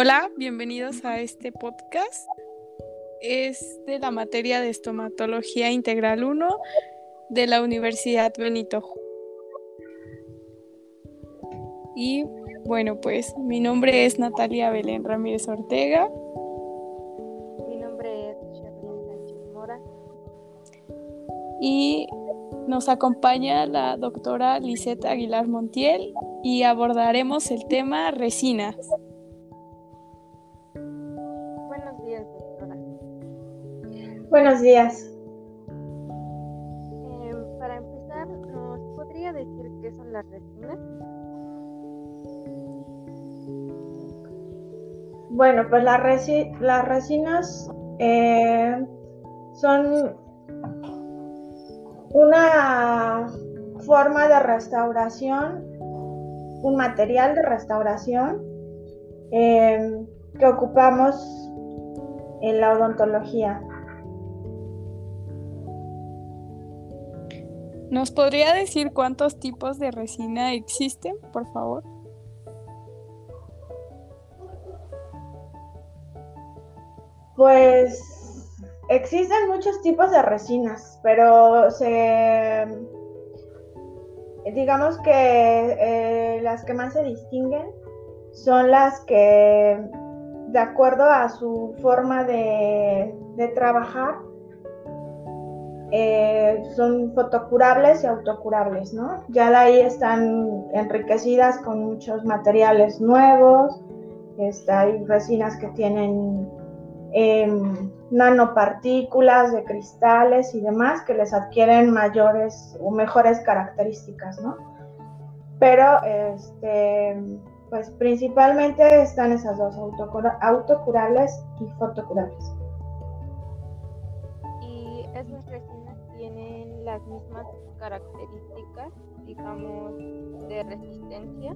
Hola, bienvenidos a este podcast. Es de la materia de estomatología integral 1 de la Universidad Benito. Y bueno, pues mi nombre es Natalia Belén Ramírez Ortega. Mi nombre es Charlene Sánchez Mora. Y nos acompaña la doctora Lisette Aguilar Montiel y abordaremos el tema resinas. Buenos días. Eh, para empezar, ¿nos podría decir qué son las resinas? Bueno, pues las, resinas eh, son una forma de restauración, un material de restauración eh, que ocupamos en la odontología. ¿Nos podría decir cuántos tipos de resina existen, por favor? Pues existen muchos tipos de resinas, pero se digamos que eh, las que más se distinguen son las que de acuerdo a su forma de, de trabajar eh, son fotocurables y autocurables, ¿no? Ya de ahí están enriquecidas con muchos materiales nuevos, está, hay resinas que tienen em, nanopartículas de cristales y demás que les adquieren mayores o mejores características, ¿no? Pero, este, pues principalmente están esas dos, autocurables y fotocurables. Las mismas características, digamos, de resistencia?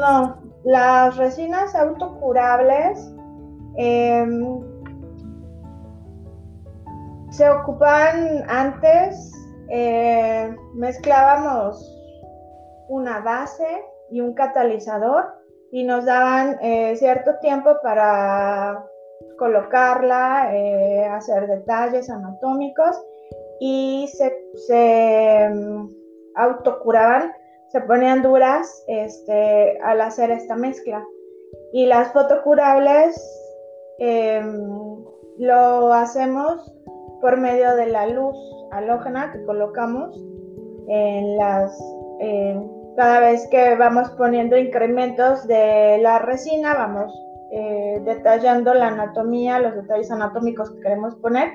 no, las resinas autocurables em, se ocupan antes, eh, mezclábamos una base y un catalizador y nos daban eh, cierto tiempo para colocarla, eh, hacer detalles anatómicos y se, mm, autocuraban, se ponían duras este, al hacer esta mezcla. Y las fotocurables em, lo hacemos por medio de la luz halógena que colocamos en las cada vez que vamos poniendo incrementos de la resina vamos eh, detallando la anatomía, los detalles anatómicos que queremos poner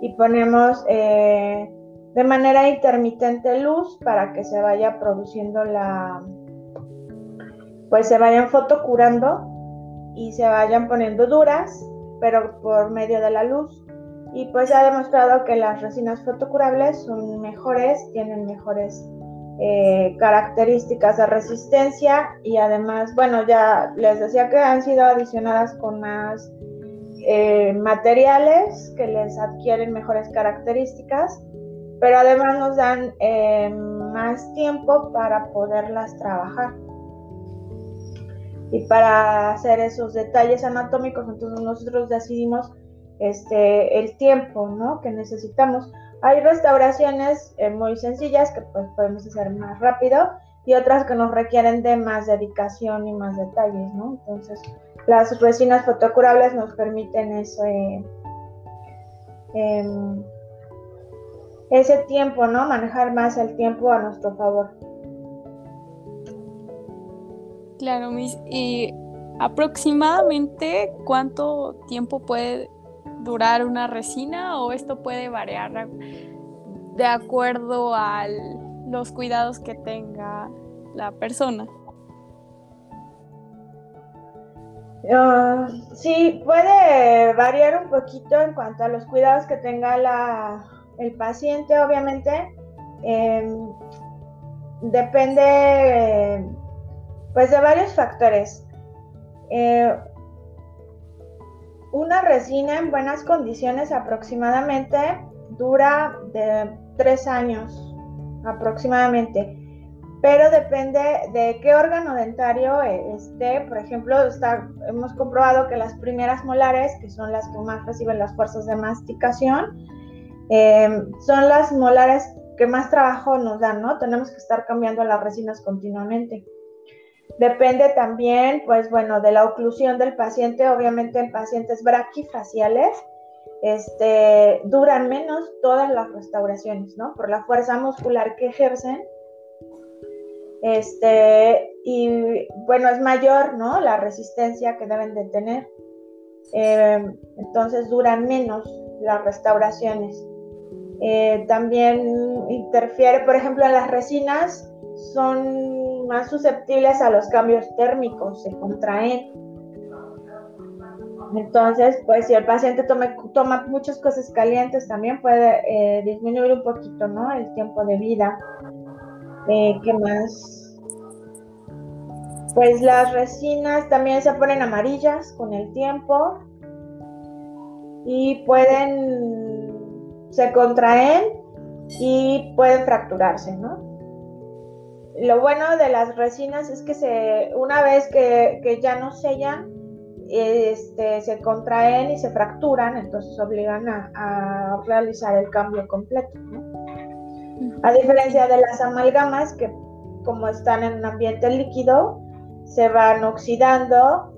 y ponemos eh, de manera intermitente luz para que se vaya produciendo la, pues se vayan fotocurando y se vayan poniendo duras, pero por medio de la luz. Y pues se ha demostrado que las resinas fotocurables son mejores, tienen mejores eh, características de resistencia y además, bueno, ya les decía que han sido adicionadas con más eh, materiales que les adquieren mejores características, pero además nos dan eh, más tiempo para poderlas trabajar y para hacer esos detalles anatómicos, entonces nosotros decidimos este, el tiempo ¿no? que necesitamos. Hay restauraciones eh, muy sencillas que pues, podemos hacer más rápido y otras que nos requieren de más dedicación y más detalles, ¿no? Entonces, las resinas fotocurables nos permiten ese, em, ese tiempo, ¿no? Manejar más el tiempo a nuestro favor. Claro, Miss. ¿Y aproximadamente cuánto tiempo puede durar una resina o esto puede variar de acuerdo a los cuidados que tenga la persona. Ah, sí, puede variar un poquito en cuanto a los cuidados que tenga la, el paciente, obviamente. Em, depende pues de varios factores. Eh, una resina en buenas condiciones aproximadamente dura de tres años aproximadamente. pero depende de qué órgano dentario esté. Por ejemplo, está, hemos comprobado que las primeras molares, que son las que más reciben las fuerzas de masticación, eh, son las molares que más trabajo nos dan, ¿no? Tenemos que estar cambiando las resinas continuamente. Depende también, pues bueno, de la oclusión del paciente. Obviamente en pacientes braquifaciales este, duran menos todas las restauraciones, ¿no? Por la fuerza muscular que ejercen. Este, y bueno, es mayor, ¿no? La resistencia que deben de tener. Eh, entonces duran menos las restauraciones. Eh, también interfiere, por ejemplo, en las resinas son más susceptibles a los cambios térmicos, se contraen. Entonces, pues si el paciente toma muchas cosas calientes, también puede eh, disminuir un poquito, ¿no? El tiempo de vida. Eh, ¿Qué más? Pues las resinas también se ponen amarillas con el tiempo y pueden, se contraen y pueden fracturarse, ¿no? Lo bueno de las resinas es que se, una vez que, que ya no sellan, este, se contraen y se fracturan, entonces obligan a, realizar el cambio completo. A diferencia de las amalgamas, que como están en un ambiente líquido, se van oxidando,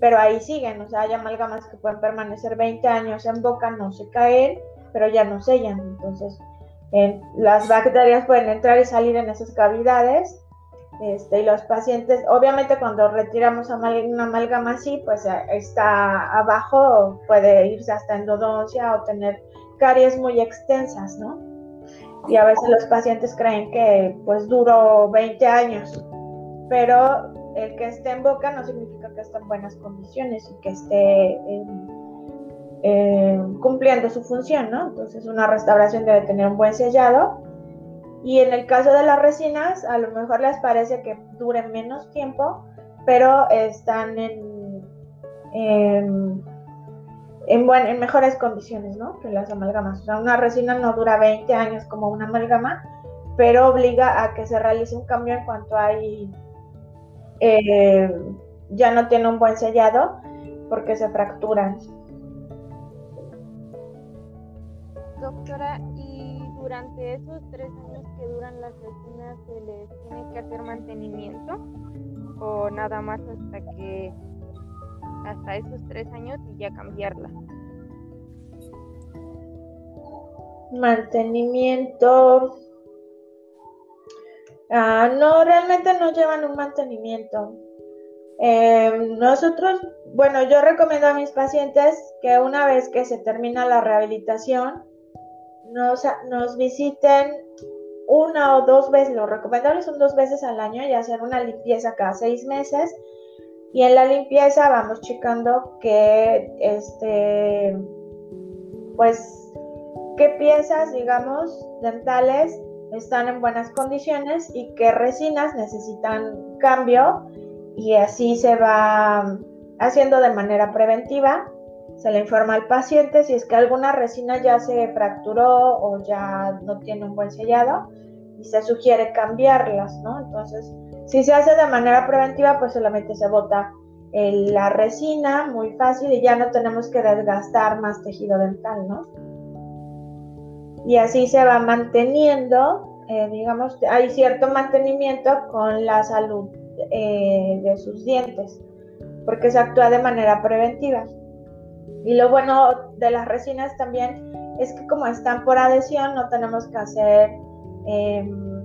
pero ahí siguen. O sea, hay amalgamas que pueden permanecer 20 años en boca, no se caen, pero ya no sellan. Entonces, las bacterias pueden entrar y salir en esas cavidades este, y los pacientes, obviamente cuando retiramos una amalgama así, pues eh, está abajo, puede irse hasta endodoncia o tener caries muy extensas, ¿no? Y a veces los pacientes creen que pues duró 20 años, pero el que esté en boca no significa que esté en buenas condiciones y que esté cumpliendo su función, ¿no? Entonces una restauración debe tener un buen sellado y en el caso de las resinas, a lo mejor les parece que duren menos tiempo, pero están en, en, en, mejores condiciones ¿no? que las amalgamas. O sea, una resina no dura 20 años como una amalgama, pero obliga a que se realice un cambio en cuanto hay, eh, ya no tiene un buen sellado porque se fracturan. Doctora, y durante esos tres años que duran las resinas se les tiene que hacer mantenimiento o nada más hasta que hasta esos tres años y ya cambiarla. Mantenimiento. Ah, no, realmente no llevan un mantenimiento. Em, nosotros, bueno, yo recomiendo a mis pacientes que una vez que se termina la rehabilitación, nos, visiten una o dos veces, lo recomendable son dos veces al año y hacer una limpieza cada seis meses. Y en la limpieza vamos checando que, este, pues, qué piezas, digamos, dentales están en buenas condiciones y qué resinas necesitan cambio y así se va haciendo de manera preventiva se le informa al paciente si es que alguna resina ya se fracturó o ya no tiene un buen sellado y se sugiere cambiarlas, ¿no? Entonces, si se hace de manera preventiva, pues solamente se bota la resina muy fácil y ya no tenemos que desgastar más tejido dental, ¿no? Y así se va manteniendo, eh, digamos, hay cierto mantenimiento con la salud eh, de sus dientes, porque se actúa de manera preventiva. Y lo bueno de las resinas también es que como están por adhesión, no tenemos que hacer em,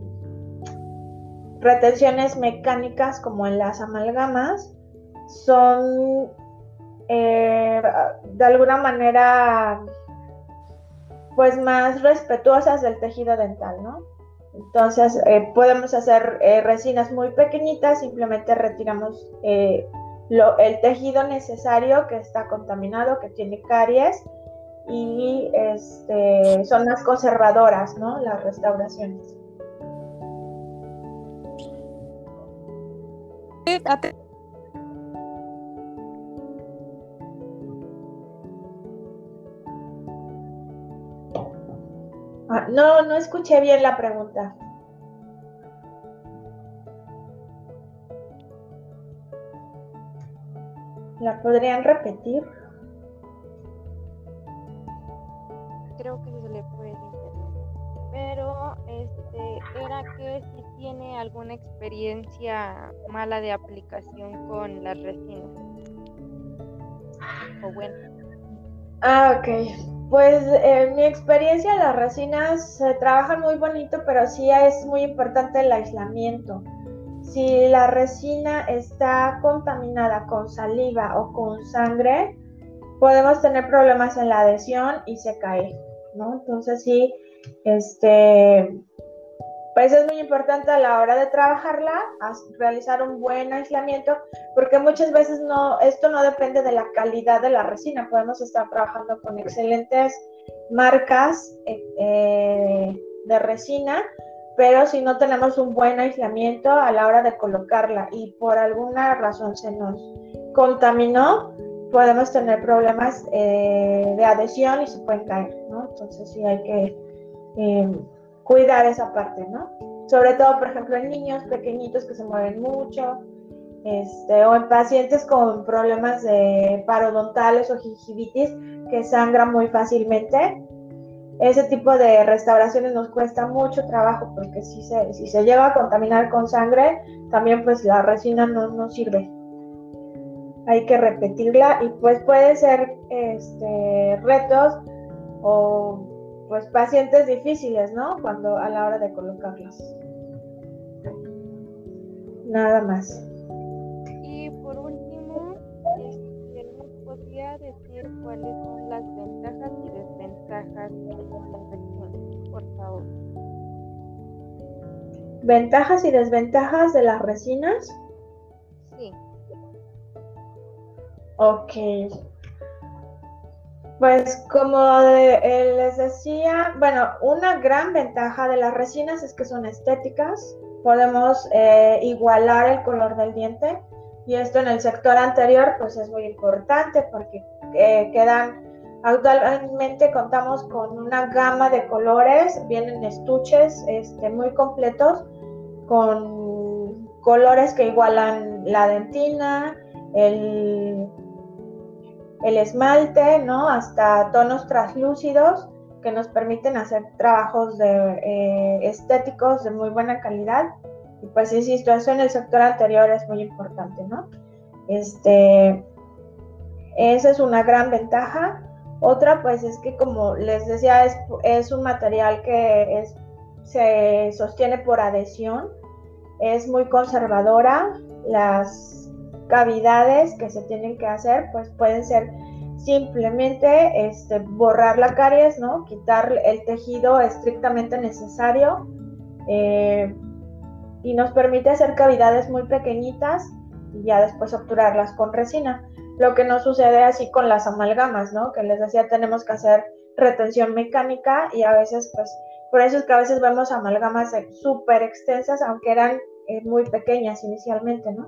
retenciones mecánicas como en las amalgamas. Son eh, de alguna manera pues más respetuosas del tejido dental, ¿no? Entonces eh, podemos hacer eh, resinas muy pequeñitas, simplemente retiramos el tejido necesario que está contaminado, que tiene caries y este, son más conservadoras, ¿no? Las restauraciones. Ah, no, no escuché bien la pregunta. ¿La podrían repetir? Creo que se le puede. Pero este era que si tiene alguna experiencia mala de aplicación con las resinas. O bueno. Ah, ok. Pues en mi experiencia las resinas se trabajan muy bonito, pero sí es muy importante el aislamiento. Si la resina está contaminada con saliva o con sangre, podemos tener problemas en la adhesión y se cae, ¿no? Entonces sí, este, pues es muy importante a la hora de trabajarla, realizar un buen aislamiento, porque muchas veces no, esto no depende de la calidad de la resina. Podemos estar trabajando con excelentes marcas eh, eh, de resina, pero si no tenemos un buen aislamiento a la hora de colocarla y por alguna razón se nos contaminó, podemos tener problemas eh, de adhesión y se pueden caer, ¿no? Entonces sí hay que eh, cuidar esa parte, ¿no? Sobre todo, por ejemplo, en niños pequeñitos que se mueven mucho, este, o en pacientes con problemas de parodontales o gingivitis que sangran muy fácilmente, ese tipo de restauraciones nos cuesta mucho trabajo porque si se, si se llega a contaminar con sangre, también pues la resina no, no sirve. Hay que repetirla y pues puede ser este, retos o pues pacientes difíciles, ¿no? Cuando a la hora de colocarlas. Nada más. Y por último, este, ¿nos podría decir cuáles son por favor? ¿Ventajas y desventajas de las resinas? Sí. Ok. Pues como eh, les decía, bueno, una gran ventaja de las resinas es que son estéticas. Podemos eh, igualar el color del diente y esto en el sector anterior pues es muy importante porque eh, quedan actualmente contamos con una gama de colores, vienen estuches este, muy completos con colores que igualan la dentina, el, el esmalte, ¿no? Hasta tonos translúcidos que nos permiten hacer trabajos de, eh, estéticos de muy buena calidad. Y pues insisto, eso en el sector anterior es muy importante, ¿no? Este, esa es una gran ventaja. Otra, pues es que como les decía, es, un material que se sostiene por adhesión, es muy conservadora, las cavidades que se tienen que hacer, pues pueden ser simplemente este, borrar la caries, ¿no? Quitar el tejido estrictamente necesario eh, y nos permite hacer cavidades muy pequeñitas y ya después obturarlas con resina. Lo que no sucede así con las amalgamas, ¿no? Que les decía, tenemos que hacer retención mecánica y a veces, pues, por eso es que a veces vemos amalgamas súper extensas, aunque eran eh, muy pequeñas inicialmente, ¿no?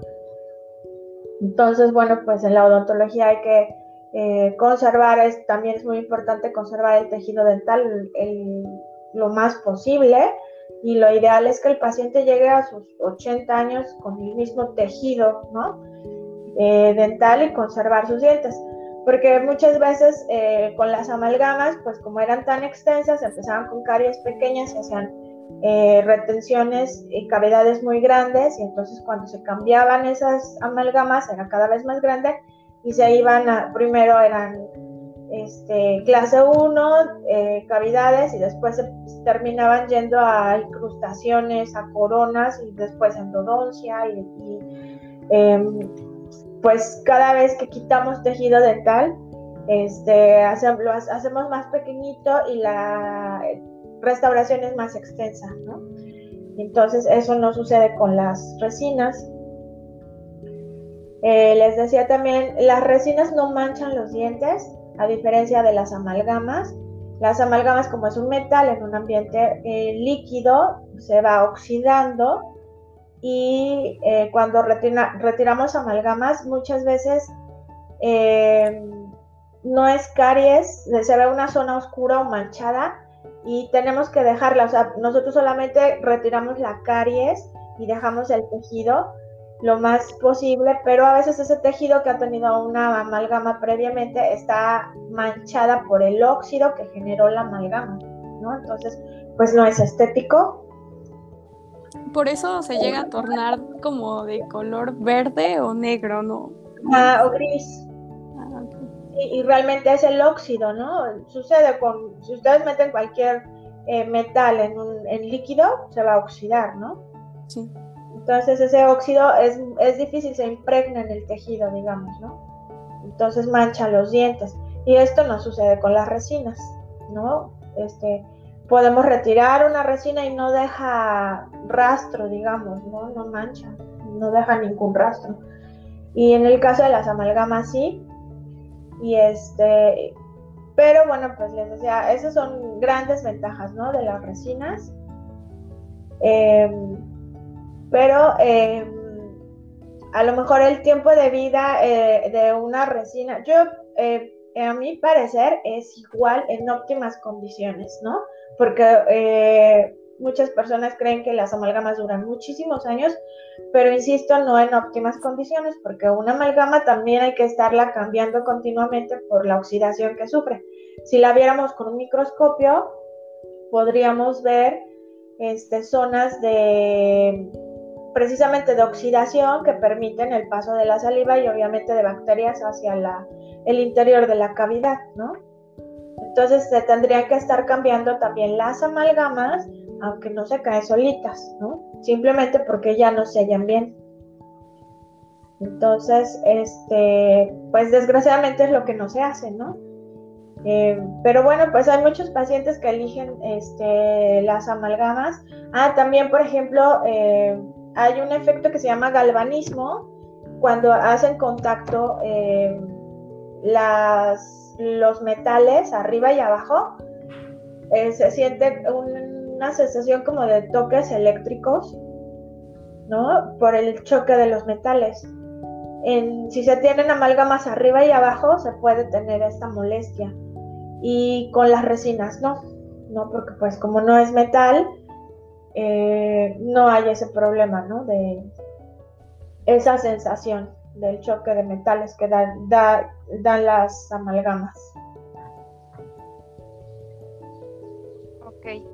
Entonces, bueno, pues en la odontología hay que eh, conservar, también es muy importante conservar el tejido dental lo más posible y lo ideal es que el paciente llegue a sus 80 años con el mismo tejido ¿no? Eh, dental y conservar sus dientes. Porque muchas veces eh, con las amalgamas, pues como eran tan extensas, empezaban con caries pequeñas y hacían retenciones y cavidades muy grandes y entonces cuando se cambiaban esas amalgamas era cada vez más grande y se iban a, primero eran este, clase 1, eh, cavidades, y después se terminaban yendo a incrustaciones, a coronas, y después endodoncia, y, y em, pues cada vez que quitamos tejido dental, este, lo hacemos más pequeñito y la restauración es más extensa, ¿no? Entonces eso no sucede con las resinas. Eh, les decía también, las resinas no manchan los dientes, a diferencia de las amalgamas. Las amalgamas, como es un metal en un ambiente eh, líquido, se va oxidando y eh, cuando retiramos amalgamas, muchas veces no es caries, se ve una zona oscura o manchada y tenemos que dejarla. O sea, nosotros solamente retiramos la caries y dejamos el tejido lo más posible, pero a veces ese tejido que ha tenido una amalgama previamente está manchada por el óxido que generó la amalgama, ¿no? Entonces, pues no es estético. Por eso se llega a tornar como de color verde o negro, ¿no? Ah, o gris. Ah, y, realmente es el óxido, ¿no? Sucede con, si ustedes meten cualquier eh, metal en, un, en líquido, se va a oxidar, ¿no? Sí. Entonces ese óxido es, es difícil, se impregna en el tejido, digamos, ¿no? Entonces mancha los dientes. Y esto no sucede con las resinas, ¿no? Este, podemos retirar una resina y no deja rastro, digamos, ¿no? No mancha, no deja ningún rastro. Y en el caso de las amalgamas sí. Y este, pero bueno, pues les decía, esas son grandes ventajas, ¿no? De las resinas. Eh, pero em, a lo mejor el tiempo de vida eh, de una resina, yo, eh, a mi parecer, es igual en óptimas condiciones, ¿no? Porque eh, muchas personas creen que las amalgamas duran muchísimos años, pero insisto, no en óptimas condiciones, porque una amalgama también hay que estarla cambiando continuamente por la oxidación que sufre. Si la viéramos con un microscopio, podríamos ver este, zonas de precisamente de oxidación que permiten el paso de la saliva y obviamente de bacterias hacia la, el interior de la cavidad, ¿no? Entonces se tendría que estar cambiando también las amalgamas, aunque no se caen solitas, ¿no? Simplemente porque ya no se hallan bien. Entonces, este, pues desgraciadamente es lo que no se hace, ¿no? Eh, pero bueno, pues hay muchos pacientes que eligen este, las amalgamas. Ah, también, por ejemplo, eh, hay un efecto que se llama galvanismo cuando hacen contacto eh, las, los metales arriba y abajo. Eh, se siente una sensación como de toques eléctricos, ¿no? Por el choque de los metales. En, si se tienen amalgamas arriba y abajo, se puede tener esta molestia. Y con las resinas no, ¿no? Porque pues como no es metal, eh, no hay ese problema, ¿no? De esa sensación del choque de metales que dan, dan las amalgamas. Okay.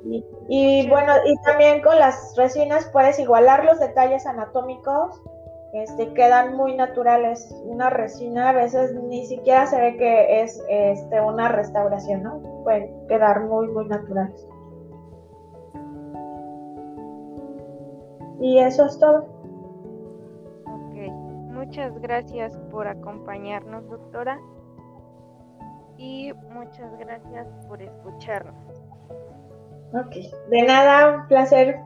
Y, bueno, y también con las resinas puedes igualar los detalles anatómicos, este, quedan muy naturales. Una resina a veces ni siquiera se ve que es este, una restauración, ¿no? Pueden quedar muy, muy naturales. Y eso es todo. Muchas gracias por acompañarnos, doctora. Y muchas gracias por escucharnos. Ok, de nada, un placer